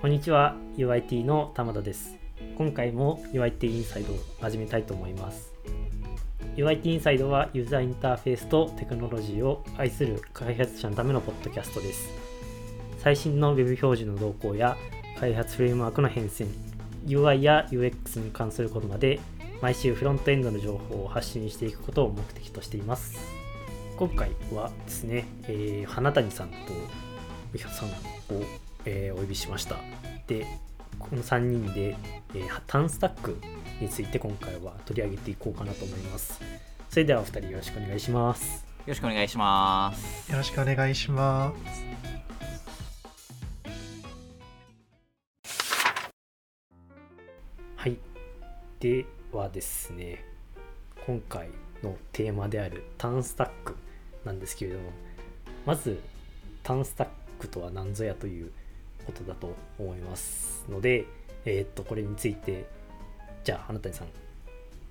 こんにちは UIT の玉田です。今回も UIT インサイドを始めたいと思います。UIT インサイドはユーザーインターフェースとテクノロジーを愛する開発者のためのポッドキャストです。最新の Web 表示の動向や開発フレームワークの変遷 UI や UX に関することまで毎週フロントエンドの情報を発信していくことを目的としています。今回はですね、えー、花谷さんとウヒさんをえー、お呼びしました。で、この3人で、えー、タンスタックについて今回は取り上げていこうかなと思います。それではお二人よろしくお願いします。よろしくお願いします。よろしくお願いします。はい。ではですね、今回のテーマであるタンスタックなんですけれども、まず TanStack とは何ぞやということだと思いますので、えー、っと、これについて、じゃあ、花谷さん、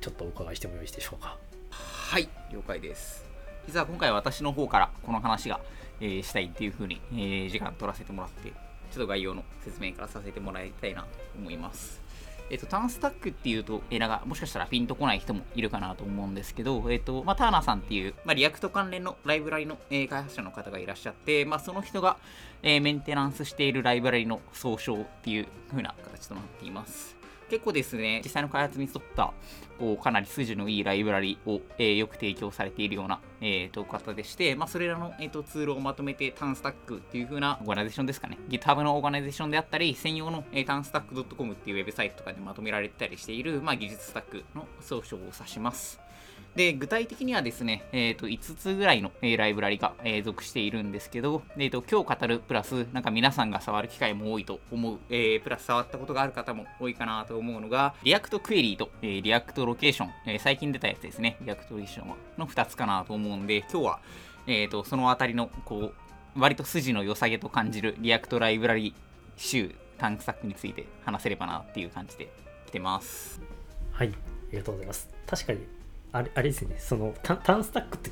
ちょっとお伺いしてもよろしいでしょうか。はい、了解です。実は今回私の方からこの話が、えー、したいっていうふうに、えー、時間取らせてもらって、ちょっと概要の説明からさせてもらいたいなと思います。えっと、 TanStack っていうと、えー、なんかもしかしたらピンとこない人もいるかなと思うんですけど、えっと、まあ、タナーさんっていう、まあ、 React 関連のライブラリの、えー、開発者の方がいらっしゃって、まあ、その人が、えー、メンテナンスしているライブラリの総称っていうふうな形となっています。結構ですね、実際の開発に沿ったこうかなり筋のいいライブラリを、えー、よく提供されているような、えー、と方でして、まあ、それらの、えーと、ツールをまとめて TanStack っていう風なオーガナイゼーションですかね。GitHub のオーガナイゼーションであったり、専用の、えー、 TanStack .com っていうウェブサイトとかでまとめられてたりしている、まあ、技術スタックの総称を指します。で、具体的にはですね、えっ、ー、と、5つぐらいの、えー、ライブラリが、えー、属しているんですけど、えっ、と、今日語るプラス、なんか皆さんが触る機会も多いと思う、えプラス触ったことがある方も多いかなと思うのが、 React Query と、え React Location、え最近出たやつですね、 React Locationの2つかなと思うんで、今日は、えっ、と、そのあたりの、こう、割と筋の良さげと感じる React ライブラリ集、 TanStack について話せればなっていう感じで来てます。はい、ありがとうございます。確かにあれあれですね。そのタ TanStack って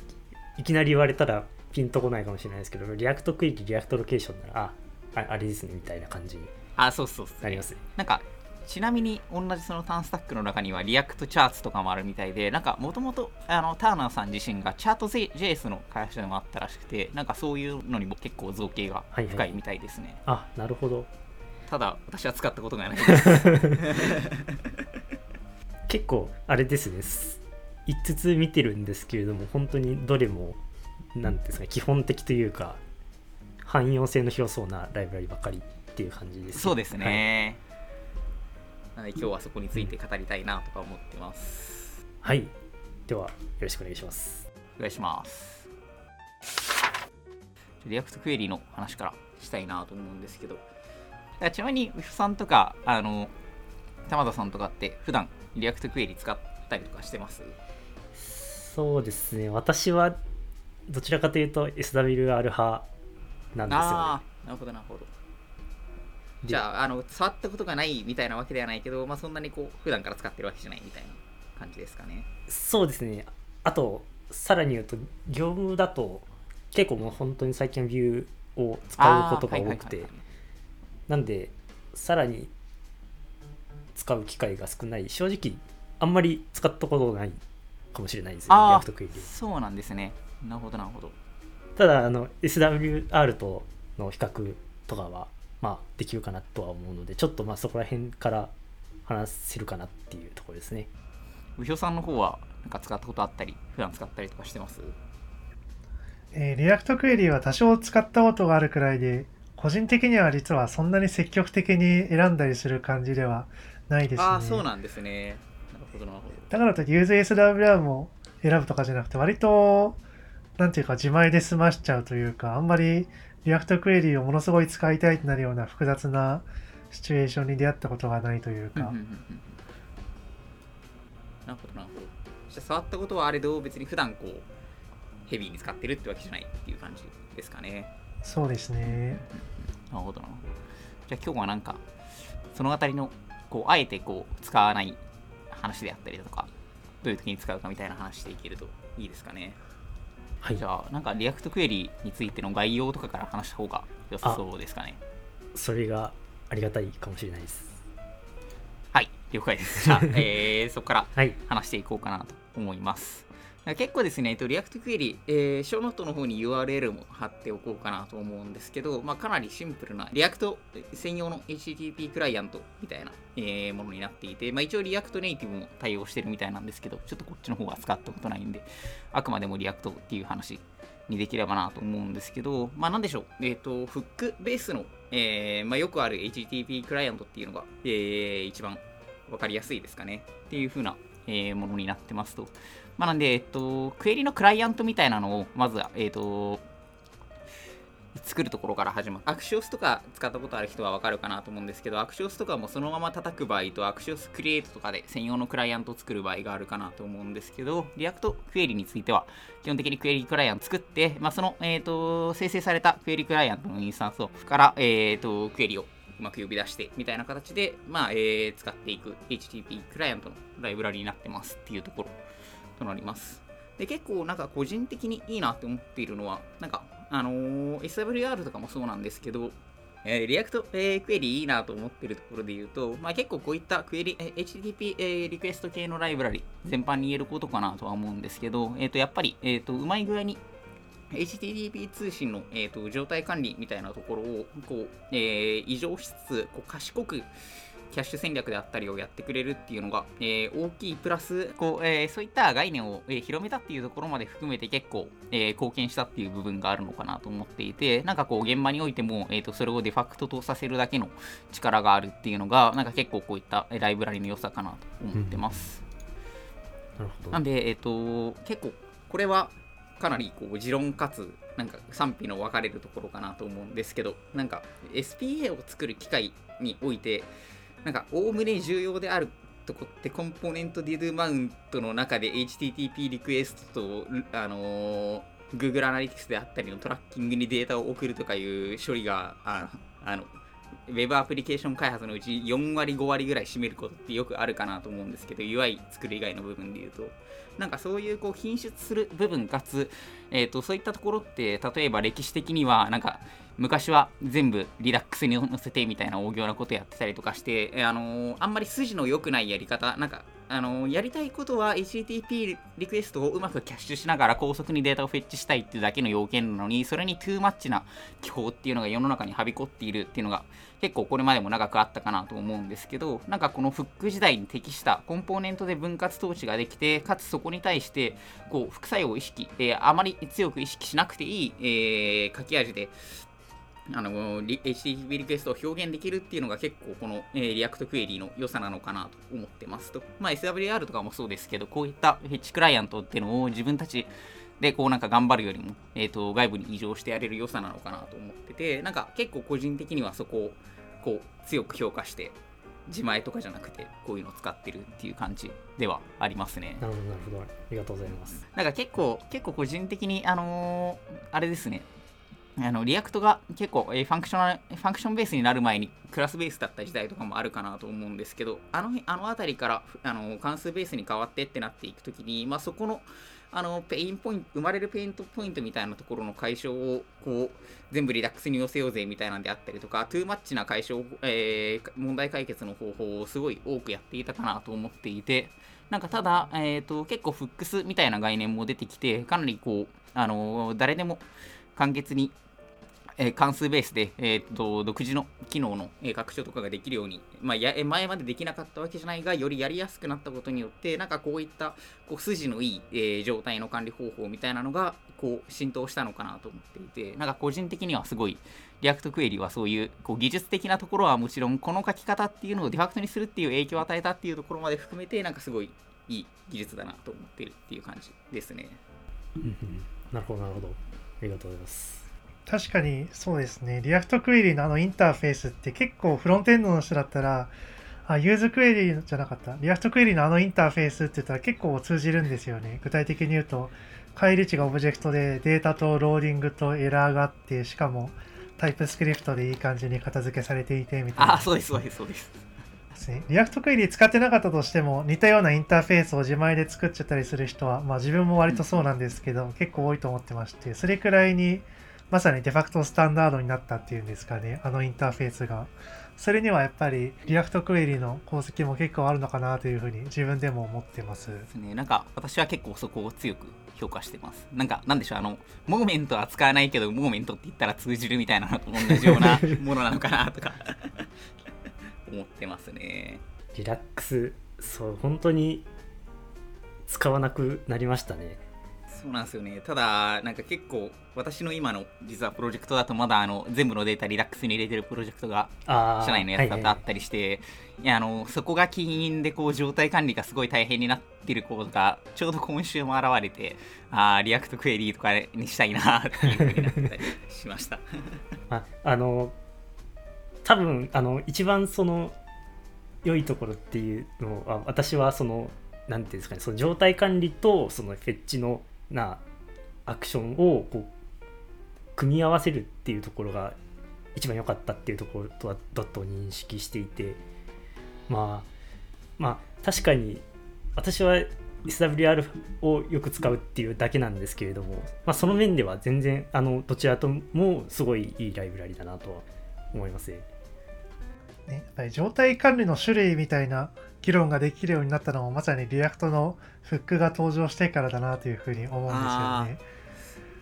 いきなり言われたらピンとこないかもしれないですけど React Query React Location ならああれですねみたいな感じにあそうそうなりますね。なんかちなみに同じその TanStack の中には React Charts とかもあるみたいでなんかもともと Tanner さん自身がチャート JS の開発者でもあったらしくてなんかそういうのにも結構造詣が深いみたいですね、はいはい、あなるほど。ただ私は使ったことがないです。結構あれですね5つ見てるんですけれども本当にどれも何ですか基本的というか汎用性の広そうなライブラリばかりっていう感じです、そうですね、はい、なので今日はそこについて語りたいなとか思ってます、はい。ではよろしくお願いします。お願いします。React Query の話からしたいなと思うんですけど。ちなみにうひょさんとかあの玉田さんとかって普段 React Query 使ったりとかしてます？そうですね。私はどちらかというと SWR 派なんですよ、ね、ああなるほどなるほど。じゃああの触ったことがないみたいなわけではないけど、まあ、そんなにこう普段から使ってるわけじゃないみたいな感じですかね。そうですね。あとさらに言うと業務だと結構もう本当に最近ビューを使うことが多くて。なんでさらに使う機会が少ない。正直あんまり使ったことないかもしれないですね、あそうなんですね。なるほど、なるほど。ただ、あの、SWR との比較とかは、まあ、できるかなとは思うので、ちょっとまあそこら辺から話せるかなっていうところですね。うひょさんの方は、なんか使ったことあったり、普段使ったりとかしてます？えー、 React Queryは多少使ったことがあるくらいで、個人的には実はそんなに積極的に選んだりする感じではないですね。ああ、そうなんですね。だからとユーズ SWR も選ぶとかじゃなくて、割と、なんていうか自前で済ましちゃうというか、あんまり React Query をものすごい使いたいとなるような複雑なシチュエーションに出会ったことがないというか。なるほどなるほど。じゃ触ったことはあれど別に普段こうヘビーに使ってるってわけじゃないっていう感じですかね。そうですね。なるほどな。じゃあ今日はなんかそのあたりのこうあえてこう使わない話であったりだとか、どういう時に使うかみたいな話していけるといいですかね。はい。じゃあ、なんかリアクトクエリについての概要とかから話した方が良さそうですかね。それがありがたいかもしれないです。はい、了解です。じゃあ、えーそこからはい。話していこうかなと思います。結構ですね、えっと、 React Query、えー、ショーノートの方に URL も貼っておこうかなと思うんですけど、まあ、かなりシンプルな React 専用の HTTP クライアントみたいな、えーものになっていて、まあ、一応 React Native も対応してるみたいなんですけど、ちょっとこっちの方は使ったことないんで、あくまでも React っていう話にできればなと思うんですけど、まあ、なんでしょう、えっ、と、フックベースの、えーまあ、よくある HTTP クライアントっていうのが、えー一番わかりやすいですかねっていう風な、えーものになってますと。まあ、なんで、えっと、クエリのクライアントみたいなのを、まずは、えっと、作るところから始まる。 axios とか使ったことある人はわかるかなと思うんですけど、 axios とかもそのまま叩く場合と、 axios create とかで専用のクライアントを作る場合があるかなと思うんですけど、 React Query については、基本的にクエリクライアント作って、まあ、その、えっと、生成されたクエリクライアントのインスタンスをから、えっと、クエリをうまく呼び出してみたいな形で、まあえー使っていく HTTP クライアントのライブラリになってますっていうところとなります。で、結構なんか個人的にいいなって思っているのは、なんか、あのー SWR とかもそうなんですけど、えー、 React、えー Query いいなと思ってるところで言うと、まあ、結構こういったクエリ、えー HTTP、えーリクエスト系のライブラリ全般に言えることかなとは思うんですけど、えっ、と、やっぱり、えっ、と、うまい具合に HTTP 通信の、えー、と状態管理みたいなところをこう、えー異常しつつこう賢くキャッシュ戦略であったりをやってくれるっていうのが、えー大きいプラスこう、えーそういった概念を、えー広めたっていうところまで含めて結構、えー貢献したっていう部分があるのかなと思っていてなんかこう現場においても、えー、とそれをデファクトとさせるだけの力があるっていうのがなんか結構こういったえーライブラリの良さかなと思ってます。なるほど。なんで、えっ、と、結構、これはかなりこう持論かつ、なんか賛否の分かれるところかなと思うんですけど、なんか SPA を作る機械において、なんか、おおむね重要であるとこって、コンポーネントディドゥマウントの中で HTTP リクエストと、あのー Google Analytics であったりのトラッキングにデータを送るとかいう処理が、ああの、ウェブアプリケーション開発のうち4割5割ぐらい占めることってよくあるかなと思うんですけど UI 作る以外の部分で言うと。なんかそういうこう品質する部分かつ、えー、とそういったところって例えば歴史的にはなんか昔は全部リダックスに載せてみたいな大行なことやってたりとかして、あのーあんまり筋の良くないやり方なんかあのーやりたいことは HTTP リクエストをうまくキャッシュしながら高速にデータをフェッチしたいっていうだけの要件なのにそれにトゥーマッチな機法っていうのが世の中にはびこっているっていうのが結構これまでも長くあったかなと思うんですけどなんかこのフック時代に適したコンポーネントで分割統治ができてかつそこに対してこう副作用を意識、えーあまり強く意識しなくていい、えー書き味であのリ HTTP リクエストを表現できるっていうのが結構この、えーリアクトクエリの良さなのかなと思ってますと、まあ、SWR とかもそうですけどこういったフェッチクライアントっていうのを自分たちでこうなんか頑張るよりも、えー、と外部に移譲してやれる良さなのかなと思っててなんか結構個人的にはそこをこう強く評価して自前とかじゃなくてこういうのを使ってるっていう感じではありますね。なるほど、なるほど。ありがとうございます。なんか結構、結構個人的に、あのーあれですね、あの React が結構、えーファンクショナルファンクションベースになる前にクラスベースだった時代とかもあるかなと思うんですけど、あの辺あの辺りからあの関数ベースに変わってってなっていくときに、まあ、そこのあのペインポイント生まれるペインポイントみたいなところの解消をこう全部 Redux に寄せようぜみたいなんであったりとか、 too much な解消、えー問題解決の方法をすごい多くやっていたかなと思っていて、なんかただ、えー、と結構 Hooks みたいな概念も出てきて、かなりこう、あの誰でも簡潔に、えー関数ベースで、えー、と独自の機能の、えー拡張とかができるように、まあ、や前までできなかったわけじゃないが、よりやりやすくなったことによって、なんかこういったこう筋のいい、えー状態の管理方法みたいなのがこう浸透したのかなと思っていて、なんか個人的にはすごい、 React Query はそういうこう技術的なところはもちろん、この書き方っていうのをデファクトにするっていう影響を与えたっていうところまで含めて、なんかすごいいい技術だなと思ってるっていう感じですね。なるほど、なるほど。ありがとうございます。確かにそうですね。 React Query のあのインターフェースって結構フロントエンドの人だったら、あ、 useQuery じゃなかった。 React Query のあのインターフェースって言ったら結構通じるんですよね。具体的に言うと、返り値がオブジェクトでデータとローディングとエラーがあって、しかも TypeScript でいい感じに型付けされていてみたいな。あ、そうです、そうです、そうです。ですね。 React Query 使ってなかったとしても似たようなインターフェースを自前で作っちゃったりする人は、まあ自分も割とそうなんですけど、結構多いと思ってまして、それくらいにまさにデファクトスタンダードになったっていうんですかね、あのインターフェースが。それにはやっぱり React Query の功績も結構あるのかなというふうに自分でも思ってます。ですね。なんか私は結構そこを強く評価してます。なんかなんでしょう、あの、 Moment は使わないけど、 Moment って言ったら通じるみたいなのと同じような ものなのかなとか 思ってますね。リラックスそう本当に使わなくなりましたねそうなんですよね。ただ、なんか結構、私の今の実はプロジェクトだと、まだあの全部のデータリラックスに入れてるプロジェクトがあ社内のやつだとあったりして、いやあのそこが起因でこう状態管理がすごい大変になってるコードがちょうど今週も現れて、あーリアクトクエリとかにしたいなっていう風になったりしました。ああの多分あの一番その良いところっていうのは私はそのなんていうんですかねその状態管理とそのフェッチのなアクションをこう組み合わせるっていうところが一番良かったっていうところとはだと認識していてまあまあ確かに私は SWR をよく使うっていうだけなんですけれども、まあ、その面では全然あのどちらともすごいいいライブラリだなとは思いますね。ね、やっぱり状態管理の種類みたいな議論ができるようになったのもまさに React のフックが登場してからだなというふうに思うんですよね。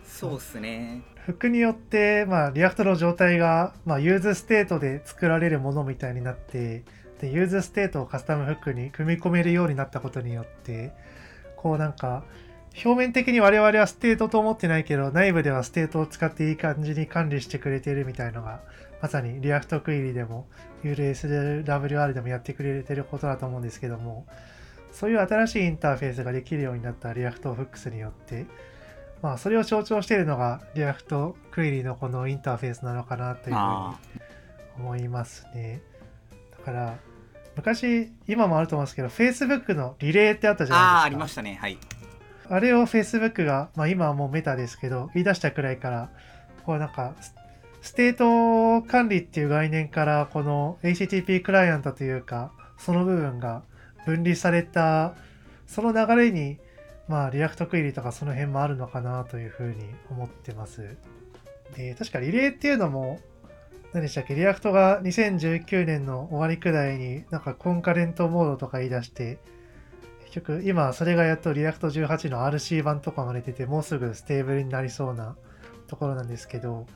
そうっすね。フックによって、まあ、 React の状態が、まあ、 useState で作られるものみたいになってで useState をカスタムフックに組み込めるようになったことによってこうなんか表面的に我々はステートと思ってないけど内部ではステートを使っていい感じに管理してくれてるみたいのがまさにリアクトクエリでも URSWR でもやってくれてることだと思うんですけどもそういう新しいインターフェースができるようになった React Hooks によってまあそれを象徴しているのが React Query のこのインターフェースなのかなというふうにあ思いますね。だから昔今もあると思うんですけど Facebook のリレってあったじゃないですか。あー、ありましたね。はい。あれを Facebook が、まあ、今はもうメタですけど、言い出したくらいから、こうなんか、ステート管理っていう概念から、この HTTP クライアントというか、その部分が分離された、その流れに、まあ、 React Query とかその辺もあるのかなというふうに思ってます。で、確かリレーっていうのも、何でしたっけ、 React が2019年の終わりくらいになんか Concurrent Mode とか言い出して、結局今それがやっと React 18の RC 版とかまで出てもうすぐステーブルになりそうなところなんですけど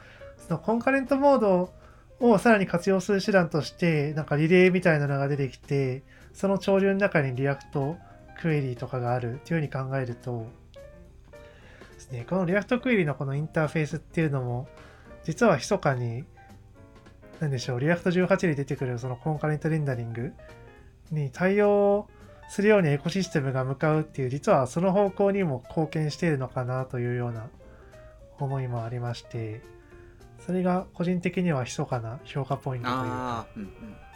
の Concurrent Mode をさらに活用する手段としてなんかリレーみたいなのが出てきてその潮流の中に React Query とかがあるっていうふうに考えるとですねこの React Query のこのインターフェースっていうのも実は密かに何でしょう React 18に出てくるその Concurrent Rendering に対応するようにエコシステムが向かうっていう実はその方向にも貢献しているのかなというような思いもありましてそれが個人的には密かな評価ポイントというか、うんうん、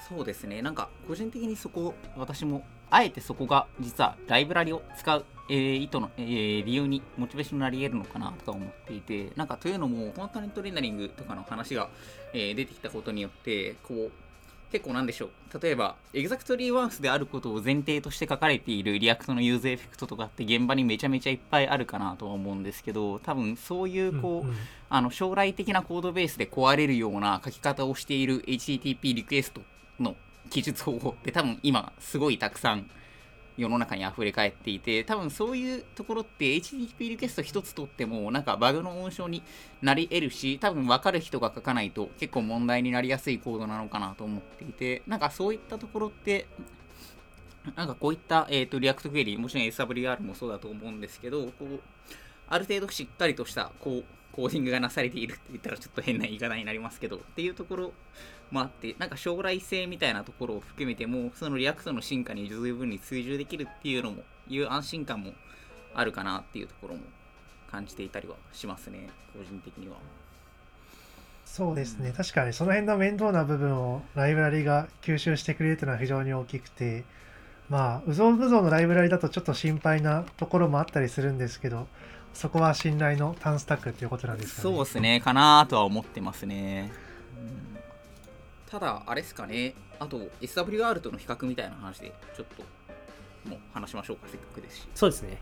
そうですね。なんか、個人的にそこ、私も、あえてそこが、実は、ライブラリを使う、えー意図の、えー理由に、モチベーションになり得るのかなとか思っていて、なんか、というのも、 Concurrent Rendering とかの話が、えー出てきたことによって、こう、結構なんでしょう。例えば、 exactly once であることを前提として書かれている React の useEffect とかって現場にめちゃめちゃいっぱいあるかなとは思うんですけど、多分そういうこう、うんうんあの将来的なコードベースで壊れるような書き方をしている HTTP リクエストの記述方法って多分今すごいたくさん世の中に溢れ返っていて多分そういうところって HTTP リクエスト一つとってもなんかバグの温床になり得るし多分分かる人が書かないと結構問題になりやすいコードなのかなと思っていてなんかそういったところってなんかこういった、えー、と React Query もちろん SWR もそうだと思うんですけどこうある程度しっかりとしたこうコーディングがなされているって言ったらちょっと変な言い方になりますけどっていうところもあってなんか将来性みたいなところを含めてもその React の進化に十分に追従できるっていうのもいう安心感もあるかなっていうところも感じていたりはしますね個人的には。そうですね。確かにその辺の面倒な部分をライブラリが吸収してくれるというのは非常に大きくてまあうぞうむぞうのライブラリだとちょっと心配なところもあったりするんですけどそこは信頼のタンスタックっていうことなんですかね。そうですね。かなとは思ってますね、うん。ただあれですかね。あと SWR との比較みたいな話でちょっともう話しましょうか。せっかくですし。そうですね。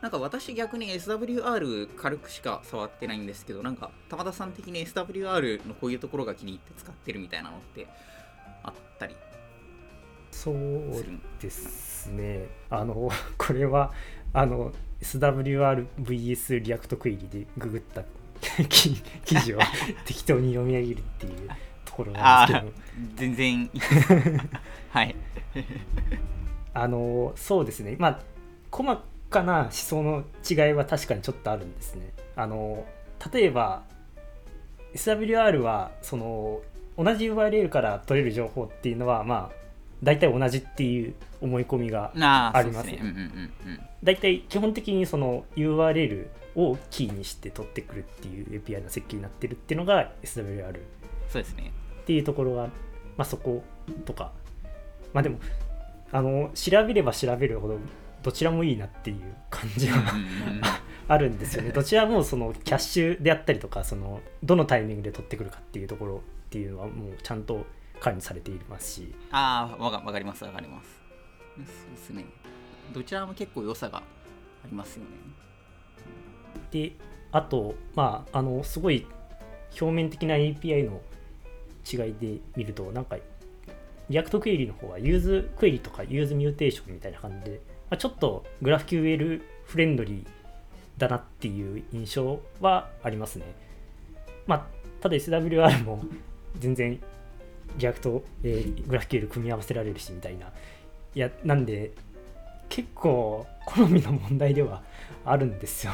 なんか私逆に SWR 軽くしか触ってないんですけど、なんか玉田さん的に SWR のこういうところが気に入って使ってるみたいなのってあったりそうするですね。あのこれはあの SWRVS リアクトクエリでググった 記記事を 適当に読み上げるっていうところなんですけど。全然 はい。あのそうですね。まあ細かな思想の違いは確かにちょっとあるんですね。あの例えば SWR はその同じ URL から取れる情報っていうのはまあ大体同じっていう思い込みがああります大体基本的にその URL をキーにして取ってくるっていう API の設計になってるっていうのが SWR っそうですね。ていうところが、まあ、そことか。まあでもあの調べれば調べるほどどちらもいいなっていう感じはあるんですよね。どちらもそのキャッシュであったりとかそのどのタイミングで取ってくるかっていうところっていうのはもうちゃんと管理されていますしああ、わかわかります、わかります。そうですね。どちらも結構良さがありますよね。であとまああのすごい表面的な API の違いで見るとなんか React Query の方は useQuery とか useMutation みたいな感じで、まあ、ちょっとグラフ QL フレンドリーだなっていう印象はありますね。まあ、ただ SWR も全然リアクト、えーグラフ QL 組み合わせられるしみたいな。いや、なんで結構好みの問題ではあるんですよ。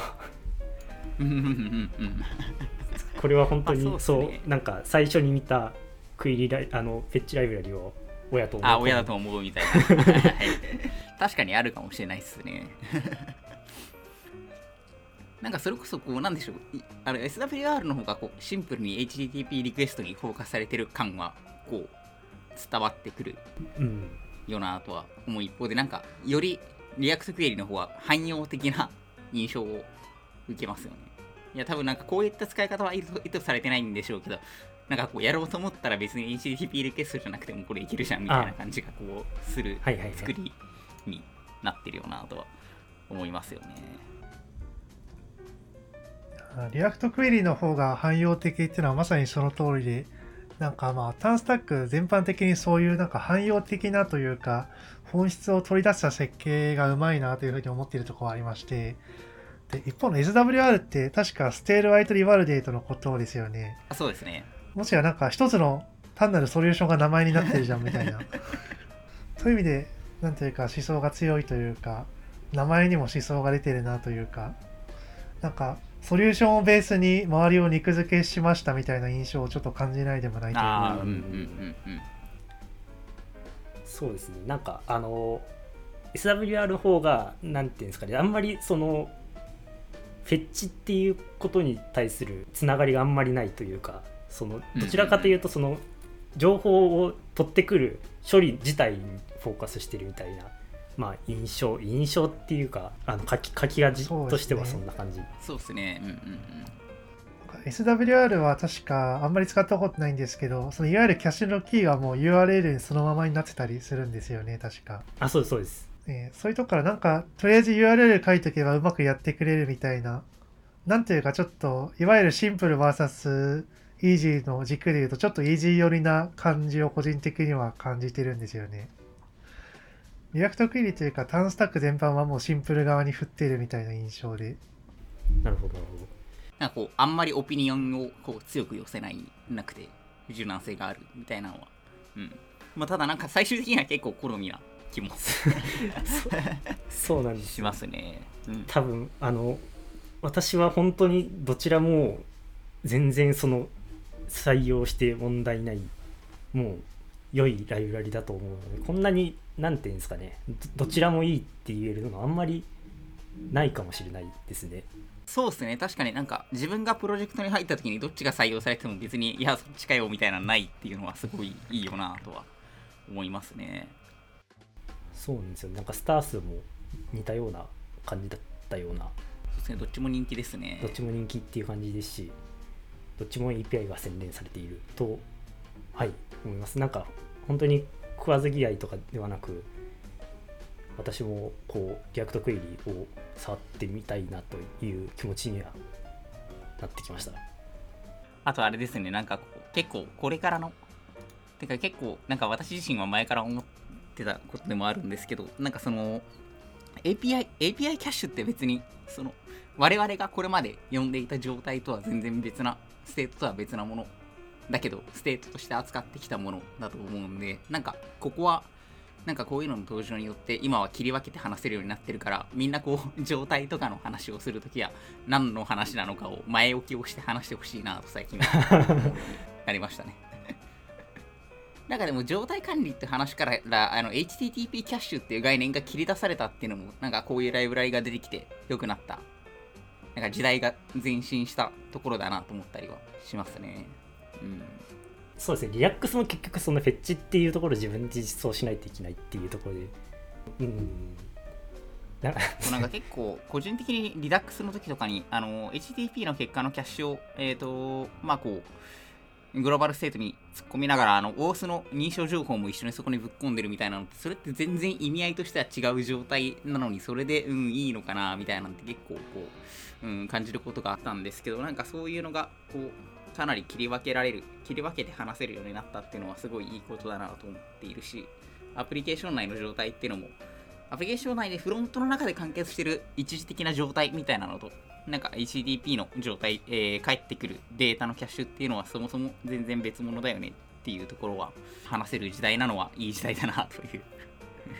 これは本当にそううですねなん。か最初に見たクエリラあのフェッチライブラリを親と思い込むあ、親だと思うみたいな。はい確かにあるかもしれないですね。なんかそれこそこうなんでしょういあの SWR の方がこうシンプルに HTTP リクエストにフォーカスされてる感はこう伝わってくるうんよなとは思う一方でなんかより React Query の方は汎用的な印象を受けますよね。いや多分なんかこういった使い方は意図されてないんでしょうけどなんかこうやろうと思ったら別に HTTP リクエストじゃなくてもこれいけるじゃんみたいな感じがこうする作りになってるよなとは思いますよね React Query の方が汎用的っていうのはまさにその通りで、なんかまあ、ターンスタック全般的にそういうなんか汎用的なというか、本質を取り出した設計がうまいなというふうに思っているところがありまして、で一方の SWR って確かステールワイトリバルデートのことですよね。あそうですねもしやなんか一つの単なるソリューションが名前になってるじゃんみたいな。そういう意味で、なんというか思想が強いというか、名前にも思想が出てるなというか、なんかソリューションをベースに周りを肉付けしましたみたいな印象をちょっと感じないでもないというか、ああうんうん。うんうんそうですね。なんかあの SWR の方がなんていうんですかねあんまりそのフェッチっていうことに対するつながりがあんまりないというかそのどちらかというとその情報を取ってくる処理自体にフォーカスしてるみたいなまあ印象印象っていうかあの書き書き味そうですね。としてはそんな感じ、そうですね。うんうんうん。SWR は確かあんまり使ったことないんですけど、そのいわゆるキャッシュのキーがもう URL にそのままになってたりするんですよね、確か。あそうですそうです。えーそういうとこからなんか、とりあえず URL 書いとけばうまくやってくれるみたいな、なんていうかちょっと、いわゆるシンプル VS イージーの軸で言うと、ちょっとイージー寄りな感じを個人的には感じてるんですよね。React Query というか、 TanStack 全般はもうシンプル側に振っているみたいな印象で。なるほどなるほど。なんかこうあんまりオピニオンをこう強く寄せないなくて柔軟性があるみたいなのは。うん。まあただなんか最終的には結構好みな気もそうなんですしますね。うん。多分あの私は本当にどちらも全然その採用して問題ないもう良いライブラリだと思うのでこんなに何て言うんですかねどどちらもいいって言えるのはあんまりないかもしれないですね。そうですね。確かになんか自分がプロジェクトに入った時にどっちが採用されても別にいやそっちかよみたいなのないっていうのはすごいいいよなとは思いますね。そうなんですよ。なんかスター数も似たような感じだったような。そうですね。どっちも人気ですね。どっちも人気っていう感じですしどっちも API が洗練されているとはい思います。なんか本当に食わず嫌いとかではなく私もこうリアクトクエリを触ってみたいなという気持ちにはなってきました。あとあれですね、なんか結構これからの、てか結構なんか私自身は前から思ってたことでもあるんですけど、なんかその API、API キャッシュって別にその我々がこれまで呼んでいた状態とは全然別な、ステートとは別なものだけど、ステートとして扱ってきたものだと思うんで、なんかここはなんかこういうのの登場によって今は切り分けて話せるようになってるからみんなこう状態とかの話をするときは何の話なのかを前置きをして話してほしいなと最近 なりましたね。なんかでも状態管理って話からあの HTTP キャッシュっていう概念が切り出されたっていうのもなんかこういうライブラリが出てきて良くなった。なんか時代が前進したところだなと思ったりはしますね。うんそうですね。リラックスも結局そのフェッチっていうところを自分で実装しないといけないっていうところで。うん。なんか。結構個人的にリダックスの時とかにあの HTTP の結果のキャッシュをえっ、ー、とまあこうグローバルステートに突っ込みながらあの OS の認証情報も一緒にそこにぶっ込んでるみたいなのってそれって全然意味合いとしては違う状態なのにそれでうんいいのかなみたいなのって結構こう、うん、感じることがあったんですけどなんかそういうのがこうかなり切り分けられる切り分けて話せるようになったっていうのはすごいいいことだなと思っているしアプリケーション内の状態っていうのもアプリケーション内でフロントの中で完結してる一時的な状態みたいなのとなんか HTTP の状態、えー、返ってくるデータのキャッシュっていうのはそもそも全然別物だよねっていうところは話せる時代なのはいい時代だなという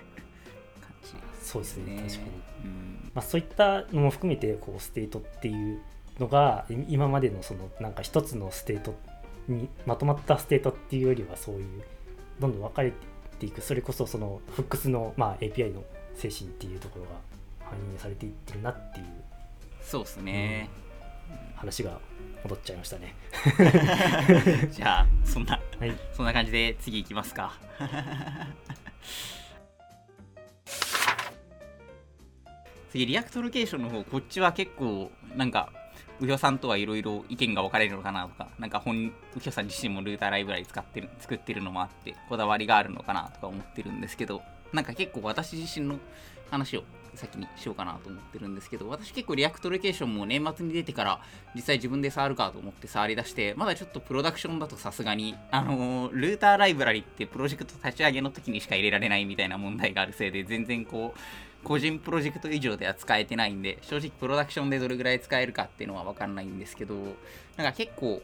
感じ、そうですね確かに、うん。まあ、そういったのも含めてこうステートっていうのが今までのそのなんか一つのステートにまとまったステートっていうよりはそういうどんどん分かれていく。それこそそのフックスの、まあ、API の精神っていうところが反映されていってるなっていうそうですね、うん、話が戻っちゃいましたね。じゃあそんな、はい、そんな感じで次いきますか。次 React Location の方こっちは結構なんかうひょさんとはいろいろ意見が分かれるのかなとか、なんか本、うひょさん自身もルーターライブラリ使ってる、作ってるのもあって、こだわりがあるのかなとか思ってるんですけど、なんか結構私自身の話を先にしようかなと思ってるんですけど、私結構 React Location も年末に出てから実際自分で触るかと思って触り出して、まだちょっとプロダクションだとさすがに、あのー、ルーターライブラリってプロジェクト立ち上げの時にしか入れられないみたいな問題があるせいで、全然こう、個人プロジェクト以上では使えてないんで、正直プロダクションでどれぐらい使えるかっていうのはわかんないんですけど、なんか結構、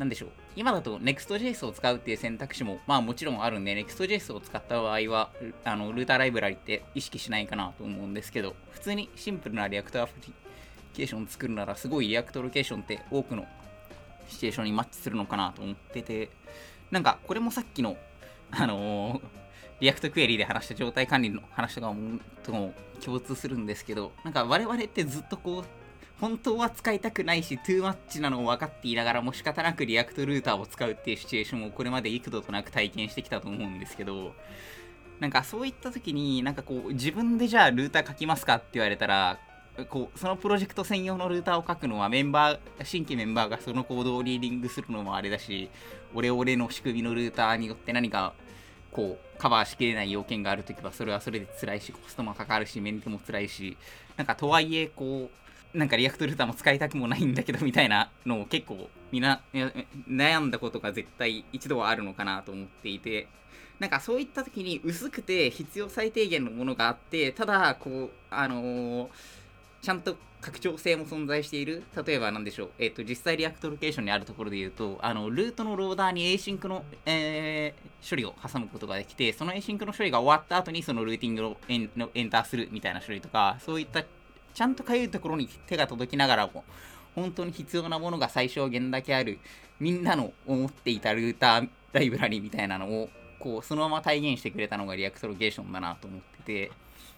なんでしょう。今だと Next.js を使うっていう選択肢も、まあもちろんあるんで、Next.js を使った場合は、あの、ルーターライブラリって意識しないかなと思うんですけど、普通にシンプルな React アプリケーションを作るなら、すごい React Location って多くのシチュエーションにマッチするのかなと思ってて、なんかこれもさっきの、あのー、 React Query で話した状態管理の話とかもとも共通するんですけど、なんか我々ってずっとこう、本当は使いたくないし、 too much なのを分かっていながらも仕方なく React Router を使うっていうシチュエーションをこれまで幾度となく体験してきたと思うんですけど、なんかそういった時に、なんかこう、自分でじゃあルーター書きますかって言われたら、こうそのプロジェクト専用のルーターを書くのはメンバー新規メンバーがそのコードをリーディングするのもあれだし俺俺の仕組みのルーターによって何かこうカバーしきれない要件があるときはそれはそれで辛いしコストもかかるしメンテも辛いしなんかとはいえこうなんか React Router も使いたくもないんだけどみたいなのを結構みんな悩んだことが絶対一度はあるのかなと思っていてなんかそういった時に薄くて必要最低限のものがあってただこうあのー、ちゃんと拡張性も存在している。例えば何でしょう、え、ー、と実際 React Location にあるところで言うとあのルートのローダーに async の、えー、処理を挟むことができてその async の処理が終わった後にそのルーティングをエンのエンターするみたいな処理とかそういったちゃんとかゆいところに手が届きながらも本当に必要なものが最小限だけあるみんなの思っていたルーターライブラリみたいなのをこうそのまま体現してくれたのが React Location だなと思ってて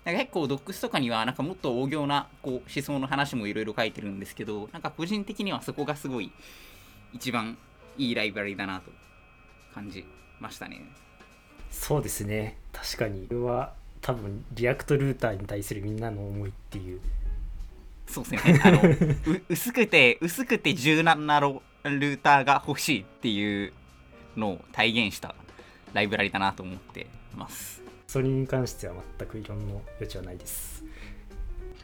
なんか結構 docs とかにはなんかもっと大仰なこう思想の話もいろいろ書いてるんですけどなんか個人的にはそこがすごい一番いいライブラリだなと感じましたね。そうですね。確かに。これは多分リアクトルーターに対するみんなの思いっていうそうですね。あの 薄くて薄くて柔軟なルーターが欲しいっていうのを体現したライブラリだなと思ってます。それに関しては全く異論の余地はないです。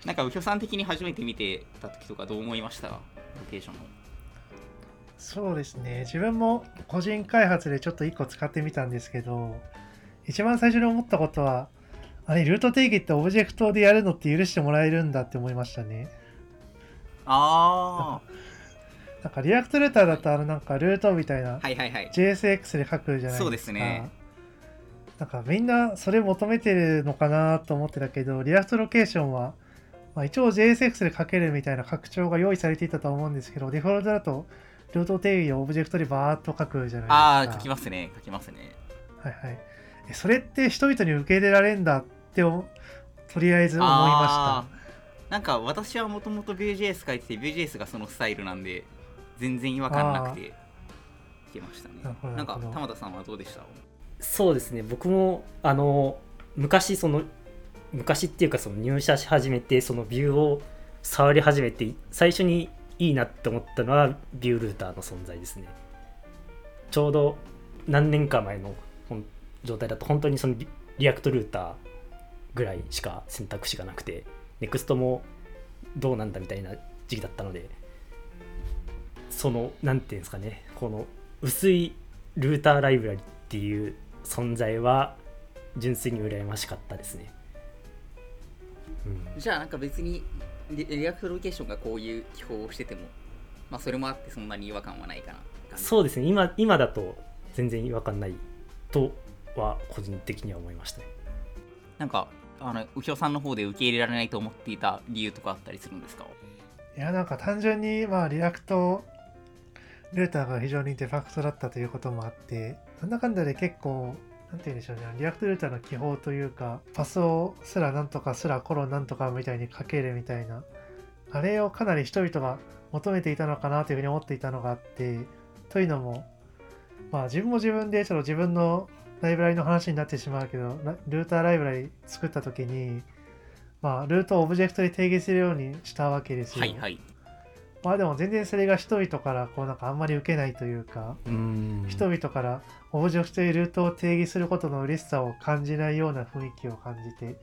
なんか、右京さん的に初めて見てた時とかどう思いました？ロケーションの。そうですね。自分も個人開発でちょっと1個使ってみたんですけど一番最初に思ったことはあれルート定義ってオブジェクトでやるのって許してもらえるんだって思いましたねあなんか React Router だとあのなんかルートみたいなあ、はいはいはい。JSX で書くじゃないですか。そうですね。なんかみんなそれ求めてるのかなと思ってたけど React Location は、まあ、一応 JSX で書けるみたいな拡張が用意されていたと思うんですけどデフォルトだとルート定義をオブジェクトでバーっと書くじゃないですか。ああ、書きますね、書きますね。はいはい。えそれって人々に受け入れられるんだっておとりあえず思いまあーなんか私はもともと Vue.js 書いてて Vue.js がそのスタイルなんで全然違和感なくていけましたね。なんか玉田さんはどうでした？そうですね。僕もあの昔その昔っていうかその入社し始めてそのビューを触り始めて最初にいいなって思ったのはビュールーターの存在ですね。ちょうど何年か前の状態だと本当にそのリリアクトルーターぐらいしか選択肢がなくて NEXT もどうなんだみたいな時期だったのでその何ていうんですかねこの薄いルーターライブラリっていう存在は純粋に羨ましかったですね。うん、じゃあなんか別にリ React Location がこういう記法をしててもまあそれもあってそんなに違和感はないかなそうですね今今だと全然違和感ないとは個人的には思いましたね。なんかあのうひょさんの方で受け入れられないと思っていた理由とかあったりするんですか？いやなんか単純にまあ Reactルーターが非常にデファクトだったということもあってなんだかんだで結構なんて言うんでしょうね React Router の記法というかパスをスラなんとかスラコロンなんとかみたいに書けるみたいなあれをかなり人々が求めていたのかなというふうに思っていたのがあってというのもまあ自分も自分でちょっと自分のライブラリの話になってしまうけどラルーターライブラリ作った時にまあルートをオブジェクトで定義するようにしたわけですよ。はいはいまあでも全然それが人々からこうなんかあんまり受けないというか、うん人々からオブジェクトでルートを定義することの嬉しさを感じないような雰囲気を感じて、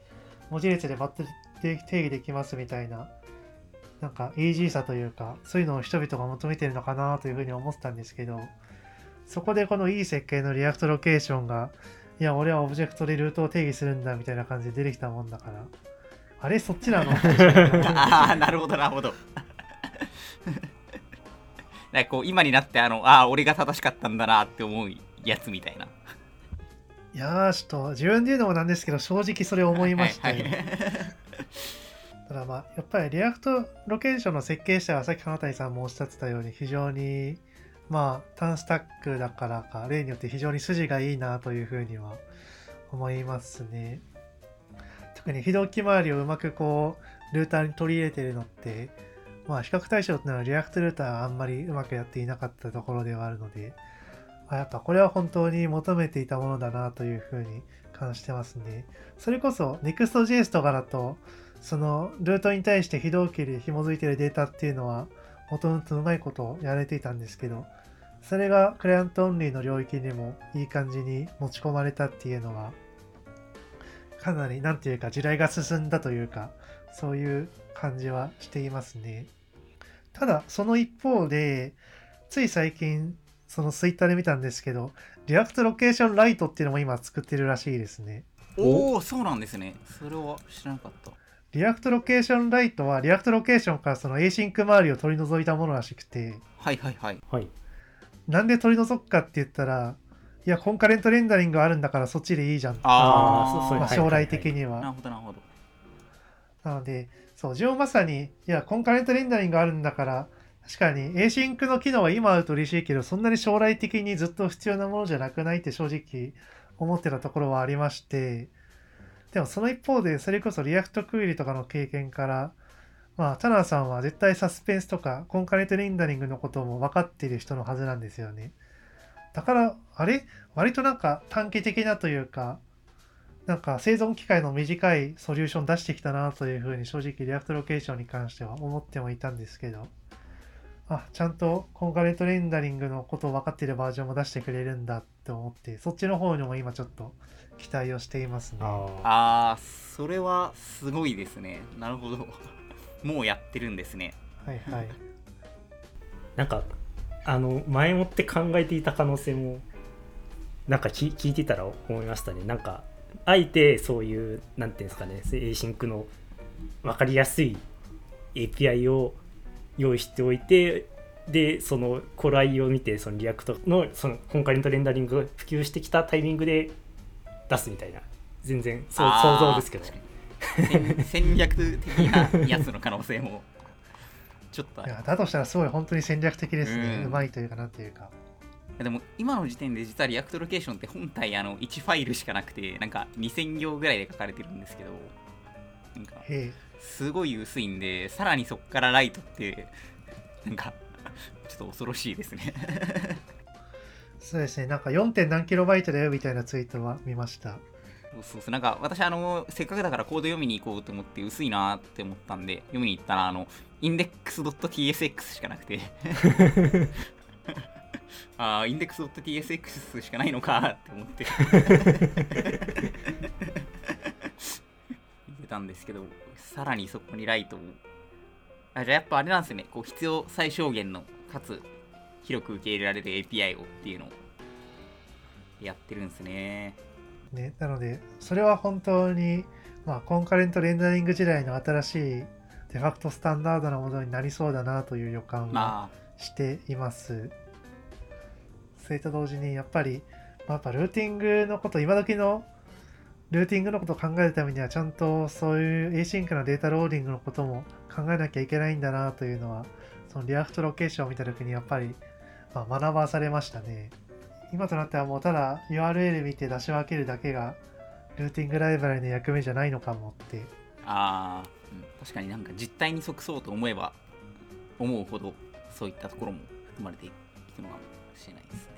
文字列でバッと定義できますみたいな、なんかイージーさというか、そういうのを人々が求めてるのかなというふうに思ってたんですけど、そこでこのいい設計の React Location が、いや、俺はオブジェクトでルートを定義するんだみたいな感じで出てきたもんだから、あれそっちなの？ああなるほどなるほど。なんかこう今になってあのああ俺が正しかったんだなって思うやつみたいな。いやー、ちょっと自分で言うのもなんですけど、正直それ思いましたよ。はいはい。ただまあ、やっぱり React Location の設計者はさっき花谷さんもおっしゃってたように非常にまあ TanStack だからか例によって非常に筋がいいなというふうには思いますね。特に非同期周りをうまくこうルーターに取り入れてるのってまあ比較対象となるリアクトルーターはあんまりうまくやっていなかったところではあるので、あやっぱこれは本当に求めていたものだなというふうに感じてますね。それこそ Next.js とかだとそのルートに対して非同期で紐づいてるデータっていうのはもともとうまいことをやられていたんですけどそれがクライアントオンリーの領域にもいい感じに持ち込まれたっていうのはかなりなんていうか時代が進んだというかそういう感じはしていますね。ただその一方でつい最近そのツイッターで見たんですけど React Location Lite っていうのも今作ってるらしいですね。おおそうなんですね。それは知らなかった。 React Location Lite は React Location からその async 周りを取り除いたものらしくて。はいはいはい。はい。なんで取り除くかって言ったらいや Concurrent Rendering あるんだからそっちでいいじゃん。あああーそうまあ将来的になるはほどなるほど。なのでそう自分はまさにいや Concurrent Rendering あるんだから確かに async の機能は今あると嬉しいけどそんなに将来的にずっと必要なものじゃなくないって正直思ってたところはありましてでもその一方でそれこそ React Query とかの経験からまあタナーさんは絶対サスペンスとか Concurrent Rendering のことも分かっている人のはずなんですよね。だからあれ？割となんか短期的なというかなんか生存期間の短いソリューション出してきたなというふうに正直 React Location に関しては思ってもいたんですけどあちゃんと Concurrent Rendering のことを分かっているバージョンも出してくれるんだって思ってそっちの方にも今ちょっと期待をしていますね。ああーそれはすごいですね。なるほど。もうやってるんですね。はいはい。なんかあの前もって考えていた可能性もなんか聞聞いてたら思いましたね。なんかあえてそういうなんていうんですかね Async の分かりやすい API を用意しておいてでその頃合いを見てその React のその Concurrent Rendering が普及してきたタイミングで出すみたいな。全然想像ですけど。戦戦略的なやつの可能性も。ちょっと。いやだとしたらすごい本当に戦略的ですね、ううんまいというかなんていうか。でも今の時点で実は React Location って本体あの1ファイルしかなくてなんか2000行ぐらいで書かれてるんですけどなんかへえ。すごい薄いんでさらにそこからライトってなんかちょっと恐ろしいですねそうですね。なんか 4. 点何キロバイトだよみたいなツイートは見ました。そうそう。なんか私あのせっかくだからコード読みに行こうと思って薄いなって思ったんで読みに行ったらあの index.tsx しかなくて。ああインデックス .tsx しかないのかって思って。見てたんですけどさらにそこにライトを。あじゃあやっぱあれなんですよね。こう必要最小限のかつ広く受け入れられる API をっていうのをやってるんですねね、なのでそれは本当に、まあ、コンカレントレンダリング時代の新しいデファクトスタンダードなものになりそうだなという予感はましています。それと同時にやっぱり、まあ、やっぱルーティングのこと今時のルーティングのことを考えるためにはちゃんとそういう Async なデータローディングのことも考えなきゃいけないんだなというのはその React Location を見た時にやっぱり、まあ、学ばされましたね。今となってはもうただ URL 見て出し分けるだけがルーティングライブラリの役目じゃないのかもってああ、うん確かになんか実態に即そうと思えば思うほどそういったところも含まれていくのかもしれないですね。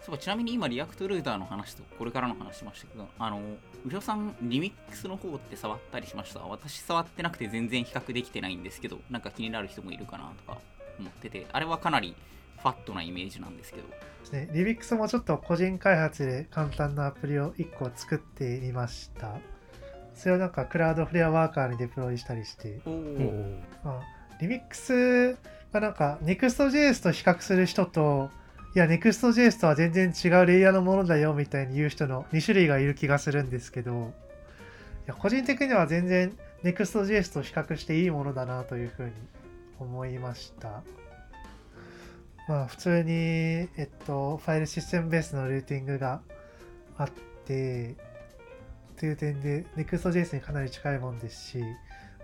そうちなみに今リアクトルーターの話とこれからの話しましたけど、あの、うひょさんリミックスの方って触ったりしました？私触ってなくて全然比較できてないんですけど、なんか気になる人もいるかなとか思ってて、あれはかなりファットなイメージなんですけど。ね、リビックスもちょっと個人開発で簡単なアプリを1個作ってみました。それをなんかクラウドフレアワーカーにデプロイしたりして、まあ、リミックスがなんか Next.js と比較する人と、いや Next.js とは全然違うレイヤーのものだよみたいに言う人の2種類がいる気がするんですけど、いや個人的には全然 Next.js と比較していいものだなというふうに思いました。まあ普通に、えっと、ファイルシステムベースのルーティングがあって、という点で Next.js にかなり近いもんですし、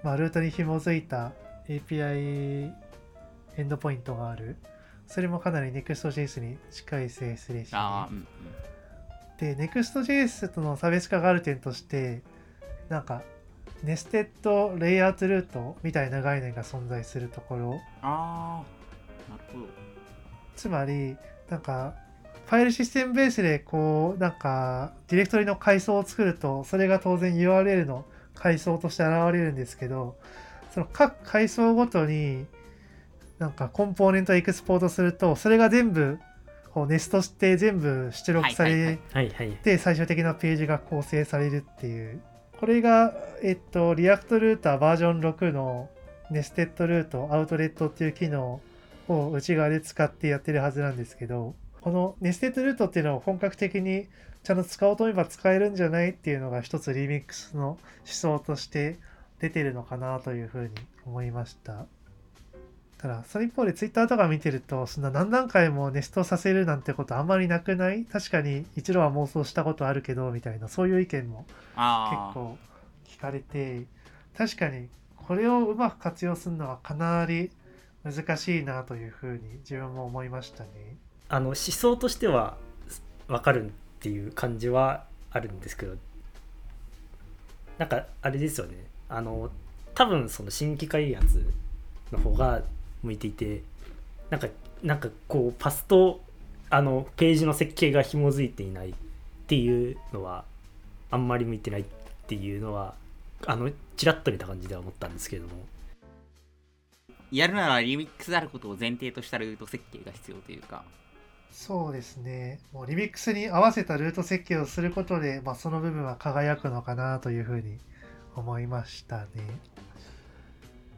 まあ、ルートに紐づいた API エンドポイントがある。それもかなり Next.js に近い性質ですし、ああ、うんうん。で、Next.js との差別化がある点として、なんか、ネステッドレイアウトルートみたいな概念が存在するところ、ああ、なるほど。つまり、なんか、ファイルシステムベースで、こう、なんか、ディレクトリの階層を作ると、それが当然 URL の階層として現れるんですけど、その各階層ごとに、なんかコンポーネントをエクスポートすると、それが全部、こうネストして全部出力され、はいはいはい。はいはいで最終的なページが構成されるっていう。これがえっと React Router バージョン6の Nested Route Outlet っていう機能を内側で使ってやってるはずなんですけどこの Nested Route っていうのを本格的にちゃんと使おうと思えば使えるんじゃないっていうのが一つリミックスの思想として出てるのかなというふうに思いました。ただ、その一方でツイッターとか見てると、そんな何段階もネストさせるなんてことあんまりなくない？確かに一度は妄想したことあるけど、みたいな、そういう意見も結構聞かれて、確かにこれをうまく活用するのはかなり難しいなというふうに自分も思いましたね。あの思想としては分かるっていう感じはあるんですけどなんかあれですよねあの多分その新規開発の方が向いていてなんかなんかこうパスとあのページの設計が紐づいていないっていうのはあんまり向いてないっていうのはあのちらっと見た感じでは思ったんですけれどもやるならリミックスであることを前提としたルート設計が必要というか。そうですね。もうリミックスに合わせたルート設計をすることで、まあ、その部分は輝くのかなというふうに思いましたね。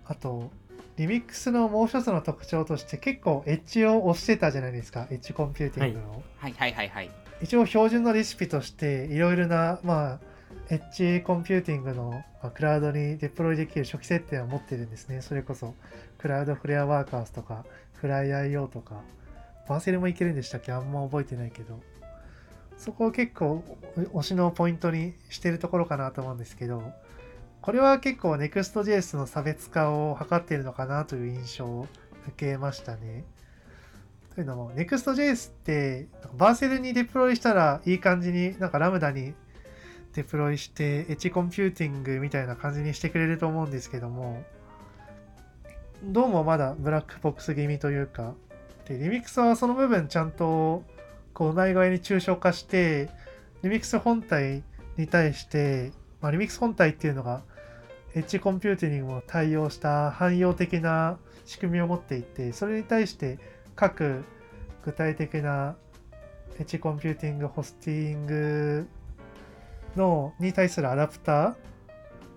あと、リミックスのもう一つの特徴として結構エッジを押してたじゃないですか、エッジコンピューティングを。はい。はい。はい。はい。一応標準のレシピとしていろいろな、まあ、エッジコンピューティングのクラウドにデプロイできる初期設定を持ってるんですね。それこそ Cloudflare Workers とかフライ IO とか Vercel もいけるんでしたっけ？あんま覚えてないけどそこを結構推しのポイントにしてるところかなと思うんですけどこれは結構 Next.js の差別化を図っているのかなという印象を受けましたね。というのも Next.js って Vercel にデプロイしたらいい感じになんか Lambda にデプロイしてエッジコンピューティングみたいな感じにしてくれると思うんですけどもどうもまだブラックボックス気味というかでリミックスはその部分ちゃんとこううまい具合に抽象化してリミックス本体に対して、まあ、リミックス本体っていうのがエッジコンピューティングも対応した汎用的な仕組みを持っていてそれに対して各具体的なエッジコンピューティングホスティングのに対するアダプタ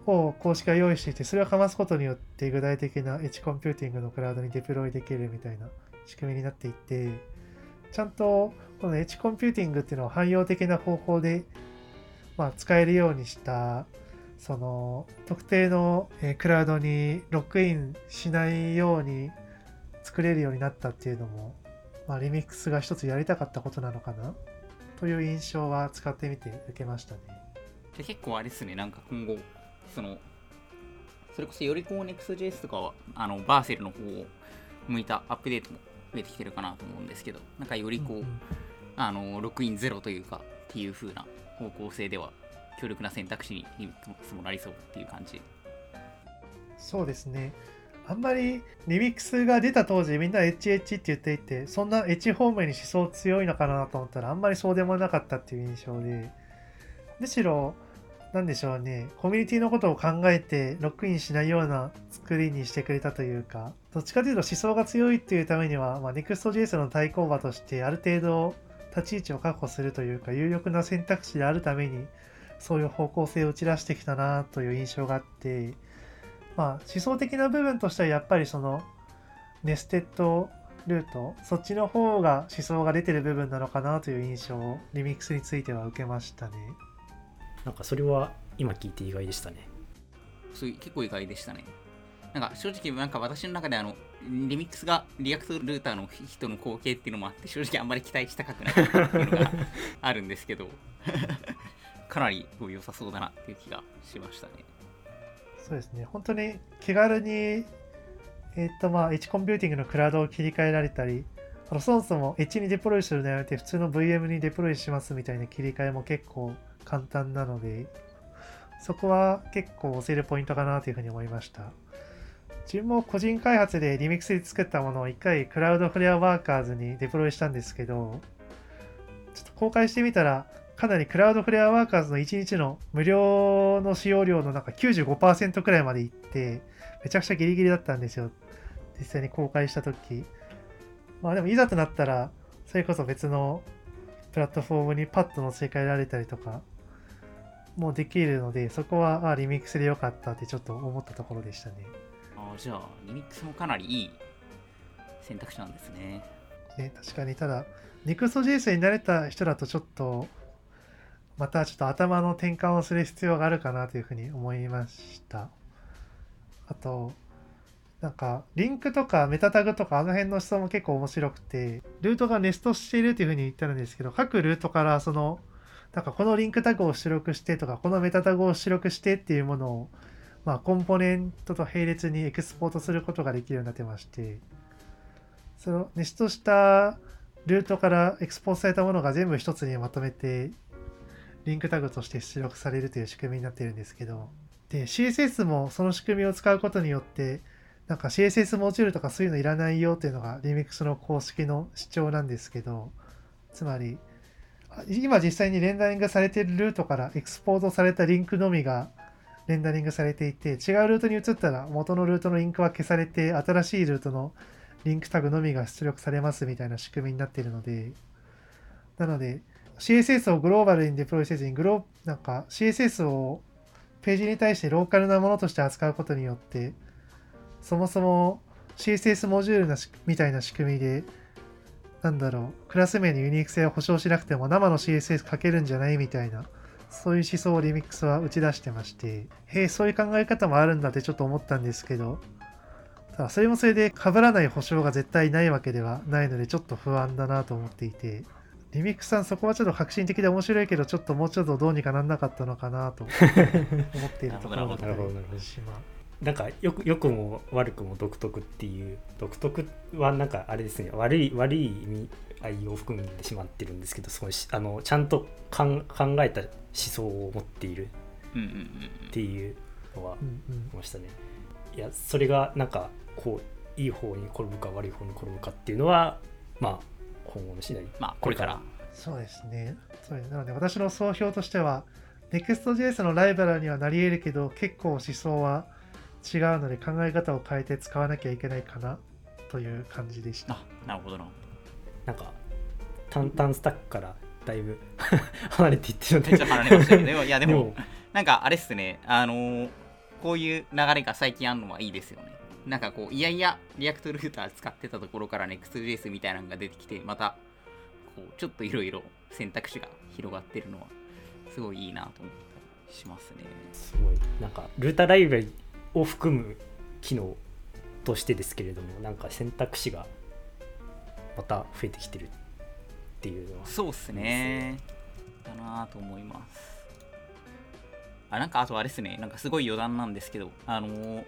ーを公式が用意していてそれをかますことによって具体的なエッジコンピューティングのクラウドにデプロイできるみたいな仕組みになっていてちゃんとこのエッジコンピューティングっていうのを汎用的な方法で、まあ、使えるようにしたその特定のクラウドにロックインしないように作れるようになったっていうのも、まあ、リミックスが一つやりたかったことなのかなという印象は使ってみて受けましたね。で結構あれですね。なんか今後そのそれこそよりこう Next.js とかはあのバーセルの方を向いたアップデートも増えてきてるかなと思うんですけどなんかよりこう、あのロックインゼロというかっていう風な方向性では強力な選択肢にリミックスもなりそうっていう感じ。そうですね。あんまりリミックスが出た当時みんな HH って言っていてそんな H 方面に思想強いのかなと思ったらあんまりそうでもなかったっていう印象で。むしろなんでしょうねコミュニティのことを考えてロックインしないような作りにしてくれたというかどっちかというと思想が強いっていうためには、まあ、Next.js の対抗馬としてある程度立ち位置を確保するというか有力な選択肢であるためにそういう方向性を打ち出してきたなという印象があってまあ思想的な部分としてはやっぱりそのネステッドルートそっちの方が思想が出てる部分なのかなという印象をリミックスについては受けましたね。なんかそれは今聞いて意外でしたね。そういう結構意外でしたね。なんか正直なんか私の中であのリミックスが React Router の人の後継っていうのもあって正直あんまり期待したくないっていうのがあるんですけど かなり良さそうだなっていう気がしましたね。そうですね。本当に気軽にえっ、とまあ H コンピューティングのクラウドを切り替えられたりあのそもそも H にデプロイするのやめて普通の VM にデプロイしますみたいな切り替えも結構簡単なのでそこは結構押せるポイントかなというふうに思いました。自分も個人開発でリミックスで作ったものを一回クラウドフレアワーカーズにデプロイしたんですけどちょっと公開してみたらかなりクラウドフレアワーカーズの1日の無料の使用量の中95%くらいまでいってめちゃくちゃギリギリだったんですよ。実際に公開した時。まあでもいざとなったらそれこそ別のプラットフォームにパッと乗せ替えられたりとかもうできるのでそこはあリミックスで良かったってちょっと思ったところでしたね。ああじゃあリミックスもかなりいい選択肢なんですね。ね確かに。ただ Next.js に慣れた人だとちょっとまたちょっと頭の転換をする必要があるかなというふうに思いました。あとなんかリンクとかメタタグとかあの辺の思想も結構面白くてルートがネストしているというふうに言ったんですけど各ルートからそのなんかこのリンクタグを出力してとかこのメタタグを出力してっていうものをまあコンポーネントと並列にエクスポートすることができるようになってましてそのネストしたルートからエクスポートされたものが全部一つにまとめてリンクタグとして出力されるという仕組みになってるんですけどで CSS もその仕組みを使うことによってなんか CSS モジュールとかそういうのいらないよっていうのがリミックスの公式の主張なんですけどつまり今実際にレンダリングされているルートからエクスポートされたリンクのみがレンダリングされていて違うルートに移ったら元のルートのリンクは消されて新しいルートのリンクタグのみが出力されますみたいな仕組みになっているのでなので CSS をグローバルにデプロイせずにグロなんか CSS をページに対してローカルなものとして扱うことによってそもそも CSS モジュールなしみたいな仕組みでなんだろうクラス名のユニーク性を保証しなくても生の CSS 書けるんじゃないみたいなそういう思想をリミックスは打ち出してましてへえそういう考え方もあるんだってちょっと思ったんですけどただそれもそれで被らない保証が絶対ないわけではないのでちょっと不安だなと思っていてリミックスさんそこはちょっと革新的で面白いけどちょっともうちょっとどうにかなんなかったのかなと思っているところだったなるほどなるほどりします。なんかよくよくも悪くも独特っていう独特はなんかあれですね悪い悪い意味合いを含んでしまってるんですけどそのしあのちゃんとかん考えた思想を持っているっていうのはうんうんましたね。いやそれがなんかこういい方に転ぶか悪い方に転ぶかっていうのはまあ今後の次第まあこれからそうですね。そうですなので私の総評としては Next.js のライバルにはなり得るけど結構思想は違うので考え方を変えて使わなきゃいけないかなという感じでした。あなるほどな。なんか淡々スタックからだいぶ 離れていってるのめっちゃ離れましたけどでもいやでもでも。なんかあれっすね。あのーこういう流れが最近あるのはいいですよね。なんかこういやいやリアクトルーター使ってたところから Next.js みたいなのが出てきてまたこうちょっといろいろ選択肢が広がってるのはすごいいいなと思ったりしますね。すごい。なんかルーターライブラリを含む機能としてですけれどもなんか選択肢がまた増えてきてるっていうのはそうっすね。だなと思います。あなんかあとあれっすね。なんかすごい余談なんですけどあの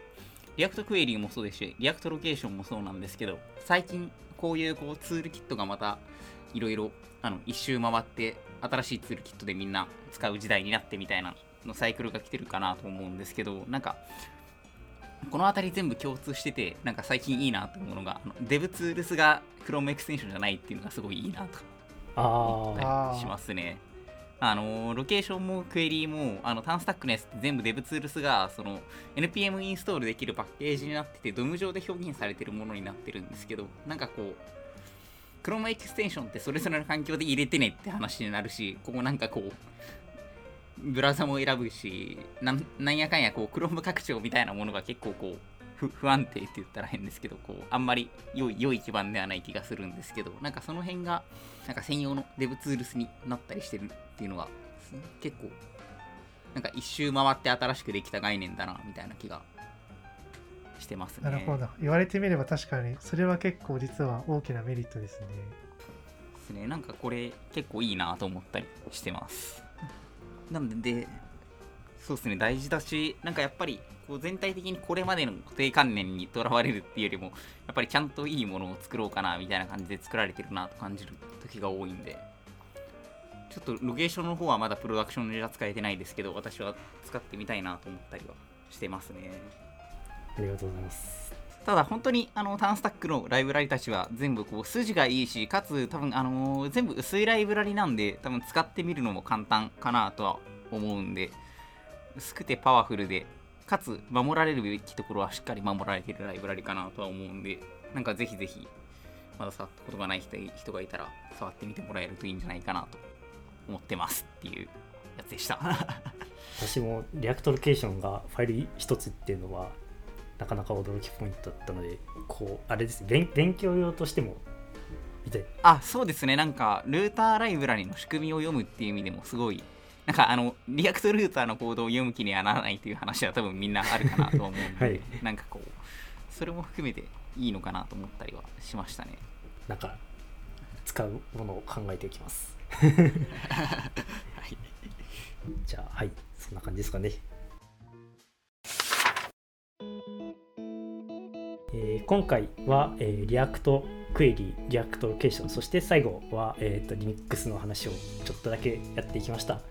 React Query もそうですし React Location もそうなんですけど最近こういうこうツールキットがまたいろいろ一周回って新しいツールキットでみんな使う時代になってみたいなのサイクルが来てるかなと思うんですけどなんかこの辺り全部共通しててなんか最近いいなと思うのがあの DevTools が Chrome エクステンションじゃないっていうのがすごいいいなと思ったりしますね。あのロケーションもクエリーもあのタンスタックのやつって全部 DevTools がその NPM インストールできるパッケージになってて DOM 上で表現されてるものになってるんですけどなんかこう Chrome エクステンションってそれぞれの環境で入れてねって話になるしここなんかこうブラウザも選ぶしなんなんやかんやこう Chrome 拡張みたいなものが結構こう不不安定って言ったら変ですけどこうあんまり良い良い基盤ではない気がするんですけどなんかその辺がなんか専用の DevTools になったりしてるっていうのはす結構なんか一周回って新しくできた概念だなみたいな気がしてますね。なるほど。言われてみれば確かにそれは結構実は大きなメリットですね。ですね。なんかこれ結構いいなと思ったりしてます。なんで、そうですね、大事だし、なんかやっぱりこう全体的にこれまでの固定観念にとらわれるっていうよりも、やっぱりちゃんといいものを作ろうかなみたいな感じで作られてるなと感じる時が多いんで、ちょっとロケーションの方はまだプロダクションでは使えてないですけど、私は使ってみたいなと思ったりはしてますね。ありがとうございますただ本当にあのターンスタックのライブラリたちは全部こう筋がいいしかつ多分あのー全部薄いライブラリなんで多分使ってみるのも簡単かなとは思うんで薄くてパワフルでかつ守られるべきところはしっかり守られてるライブラリかなとは思うんでなんかぜひぜひまだ触ったことがない人人がいたら触ってみてもらえるといいんじゃないかなと思ってますっていうやつでした。私も React Location がファイル一つっていうのはなかなか驚きポイントだったのでこうあれですね。勉勉強用としてもみたいあそうですね。なんかルーターライブラリの仕組みを読むっていう意味でもすごいなんかあの React Router のコードを読む気にはならないという話は多分みんなあるかなと思うんで、はい。なんかこうそれも含めていいのかなと思ったりはしましたね。なんか使うものを考えておきます。はい。じゃあはい。そんな感じですかねえー今回は、えー React Query React Location そして最後は、えー、とリミックスの話をちょっとだけやっていきました。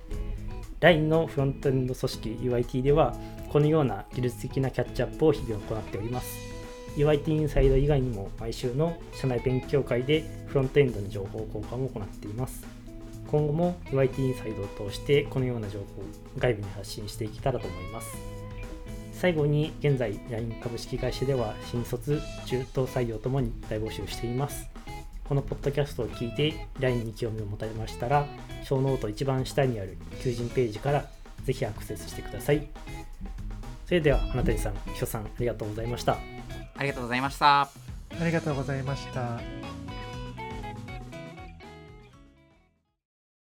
LINE のフロントエンド組織 UIT ではこのような技術的なキャッチアップを日々行っております。UIT インサイド以外にも毎週の社内勉強会でフロントエンドの情報交換も行っています。今後も UIT インサイドを通してこのような情報を外部に発信していけたらと思います。最後に現在 LINE 株式会社では新卒、中途採用ともに大募集しています。このポッドキャストを聞いて LINE に興味を持たれましたら、小ノート一番下にある求人ページからぜひアクセスしてください。それでは、花谷さん、秘書さん、ありがとうございました。ありがとうございました。ありがとうございました。